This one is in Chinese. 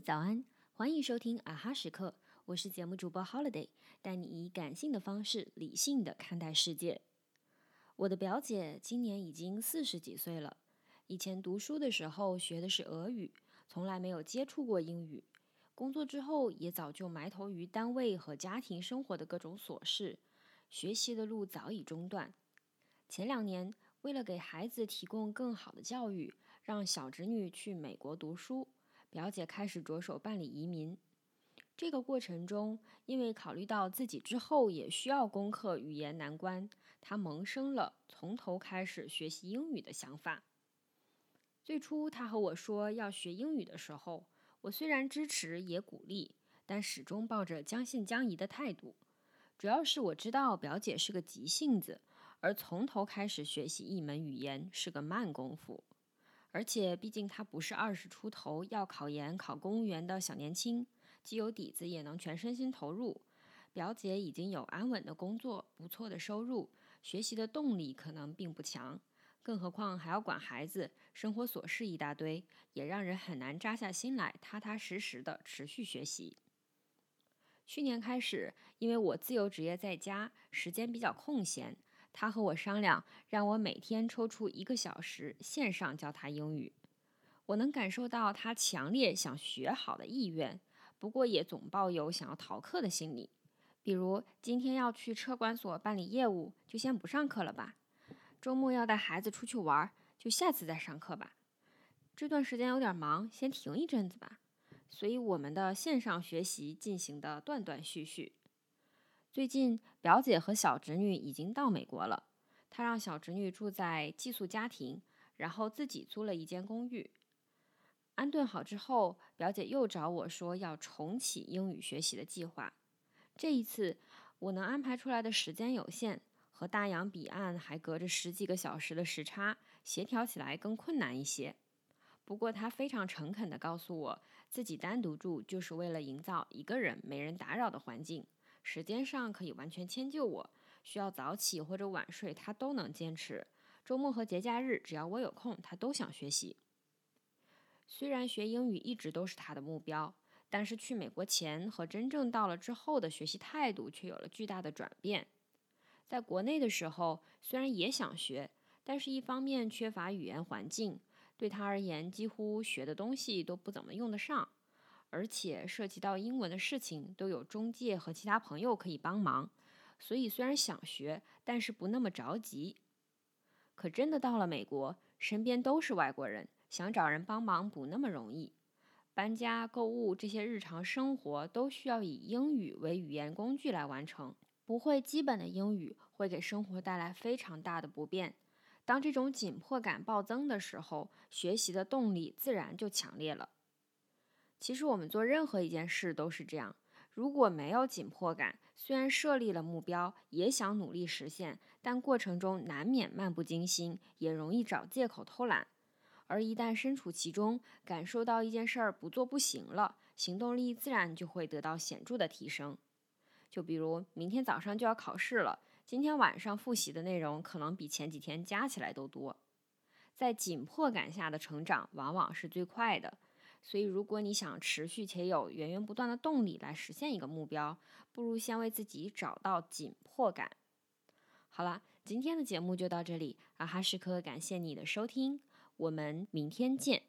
早安！欢迎收听啊哈时刻，我是节目主播 Holiday，带你以感性的方式理性的看待世界。我的表姐今年已经四十几岁了，以前读书的时候学的是俄语，从来没有接触过英语。工作之后也早就埋头于单位和家庭生活的各种琐事，学习的路早已中断。前两年，为了给孩子提供更好的教育，让小侄女去美国读书。表姐开始着手办理移民，这个过程中，因为考虑到自己之后也需要攻克语言难关，她萌生了从头开始学习英语的想法。最初，她和我说要学英语的时候，我虽然支持也鼓励，但始终抱着将信将疑的态度。主要是我知道表姐是个急性子，而从头开始学习一门语言是个慢功夫。而且，毕竟他不是二十出头要考研、考公务员的小年轻，既有底子，也能全身心投入。表姐已经有安稳的工作、不错的收入，学习的动力可能并不强。更何况还要管孩子，生活琐事一大堆，也让人很难扎下心来，踏踏实实的持续学习。去年开始，因为我自由职业在家，时间比较空闲。他和我商量，让我每天抽出一个小时线上教他英语。我能感受到他强烈想学好的意愿，不过也总抱有想要逃课的心理。比如今天要去车管所办理业务，就先不上课了吧；周末要带孩子出去玩，就下次再上课吧。这段时间有点忙，先停一阵子吧。所以我们的线上学习进行的断断续续。最近，表姐和小侄女已经到美国了。她让小侄女住在寄宿家庭，然后自己租了一间公寓。安顿好之后，表姐又找我说要重启英语学习的计划。这一次，我能安排出来的时间有限，和大洋彼岸还隔着十几个小时的时差，协调起来更困难一些。不过，她非常诚恳地告诉我，自己单独住就是为了营造一个人没人打扰的环境。时间上可以完全迁就我，需要早起或者晚睡，他都能坚持。周末和节假日，只要我有空，他都想学习。虽然学英语一直都是他的目标，但是去美国前和真正到了之后的学习态度却有了巨大的转变。在国内的时候，虽然也想学，但是一方面缺乏语言环境，对他而言，几乎学的东西都不怎么用得上。而且涉及到英文的事情，都有中介和其他朋友可以帮忙，所以虽然想学，但是不那么着急。可真的到了美国，身边都是外国人，想找人帮忙不那么容易。搬家、购物这些日常生活都需要以英语为语言工具来完成，不会基本的英语会给生活带来非常大的不便。当这种紧迫感暴增的时候，学习的动力自然就强烈了。其实我们做任何一件事都是这样，如果没有紧迫感，虽然设立了目标，也想努力实现，但过程中难免漫不经心，也容易找借口偷懒。而一旦身处其中，感受到一件事儿不做不行了，行动力自然就会得到显著的提升。就比如明天早上就要考试了，今天晚上复习的内容可能比前几天加起来都多。在紧迫感下的成长，往往是最快的。所以，如果你想持续且有源源不断的动力来实现一个目标，不如先为自己找到紧迫感。好了，今天的节目就到这里，啊哈时刻感谢你的收听，我们明天见。